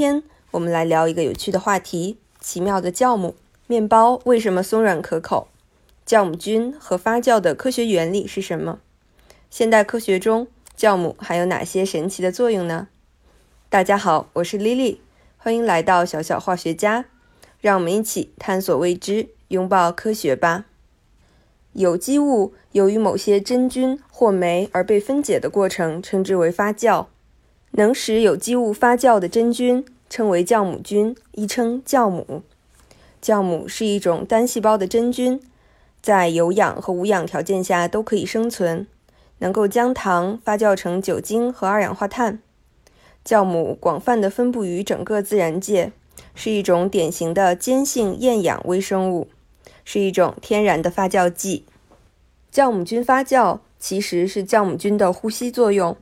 今天我们来聊一个有趣的话题：奇妙的酵母面包为什么松软可口？酵母菌和发酵的科学原理是什么？现代科学中酵母还有哪些神奇的作用呢？大家好，我是 Lily，欢迎来到小小化学家，让我们一起探索未知，拥抱科学吧。有机物由于某些真菌或酶而被分解的过程，称之为发酵。能使有机物发酵的真菌称为酵母菌，亦称酵母。酵母是一种单细胞的真菌，在有氧和无氧条件下都可以生存，能够将糖发酵成酒精和二氧化碳。酵母广泛地分布于整个自然界，是一种典型的兼性厌氧微生物，是一种天然的发酵剂。酵母菌发酵其实是酵母菌的呼吸作用。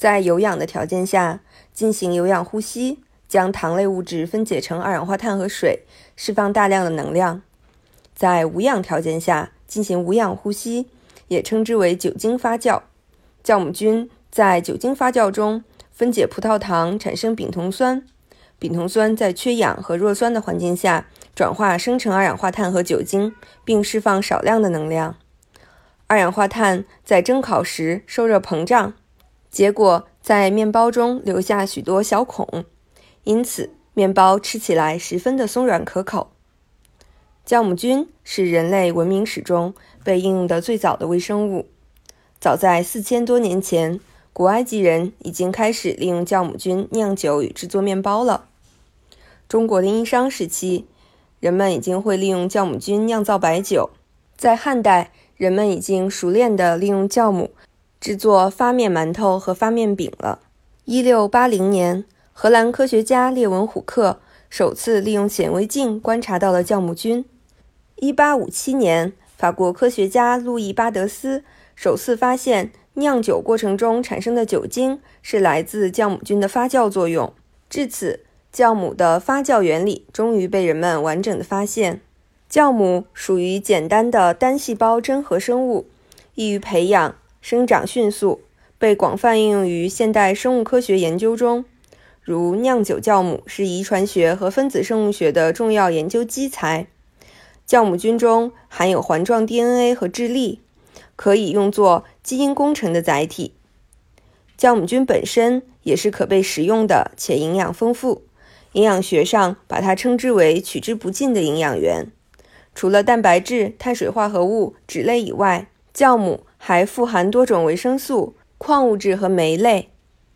在有氧的条件下进行有氧呼吸，将糖类物质分解成二氧化碳和水，释放大量的能量。在无氧条件下进行无氧呼吸，也称之为酒精发酵。酵母菌在酒精发酵中分解葡萄糖，产生丙酮酸。丙酮酸在缺氧和弱酸的环境下转化生成二氧化碳和酒精，并释放少量的能量。二氧化碳在蒸烤时受热膨胀。结果在面包中留下许多小孔，因此面包吃起来十分的松软可口。酵母菌是人类文明史中被应用的最早的微生物。早在四千多年前，古埃及人已经开始利用酵母菌酿酒与制作面包了。中国的殷商时期，人们已经会利用酵母菌酿造白酒。在汉代，人们已经熟练地利用酵母。制作发面馒头和发面饼了。一六八零年，荷兰科学家列文虎克首次利用显微镜观察到了酵母菌。一八五七年，法国科学家路易巴德斯首次发现酿酒过程中产生的酒精是来自酵母菌的发酵作用。至此，酵母的发酵原理终于被人们完整的发现。酵母属于简单的单细胞真核生物，易于培养。生长迅速，被广泛应用于现代生物科学研究中，如酿酒酵母是遗传学和分子生物学的重要研究基材。酵母菌中含有环状 DNA 和质粒，可以用作基因工程的载体。酵母菌本身也是可被食用的，且营养丰富。营养学上把它称之为取之不尽的营养源。除了蛋白质、碳水化合物、脂类以外，酵母。还富含多种维生素、矿物质和酶类。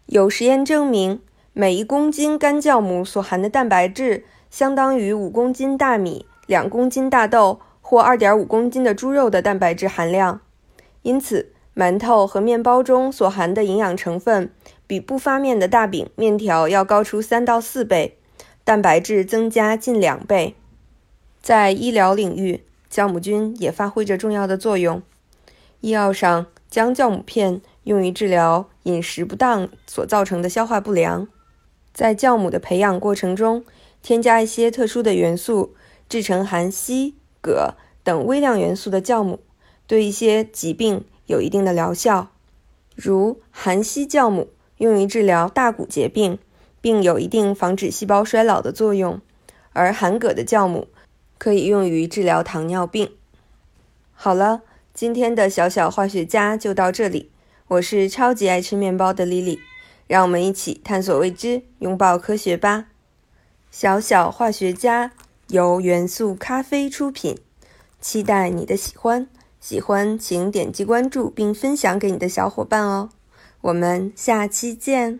有实验证明，每一公斤干酵母所含的蛋白质相当于五公斤大米、两公斤大豆或二点五公斤的猪肉的蛋白质含量。因此，馒头和面包中所含的营养成分比不发面的大饼、面条要高出三到四倍，蛋白质增加近两倍。在医疗领域，酵母菌也发挥着重要的作用。医药上将酵母片用于治疗饮食不当所造成的消化不良。在酵母的培养过程中，添加一些特殊的元素，制成含硒、铬等微量元素的酵母，对一些疾病有一定的疗效。如含硒酵母用于治疗大骨节病，并有一定防止细胞衰老的作用；而含铬的酵母可以用于治疗糖尿病。好了。今天的小小化学家就到这里，我是超级爱吃面包的 Lily，让我们一起探索未知，拥抱科学吧。小小化学家由元素咖啡出品，期待你的喜欢，喜欢请点击关注并分享给你的小伙伴哦。我们下期见。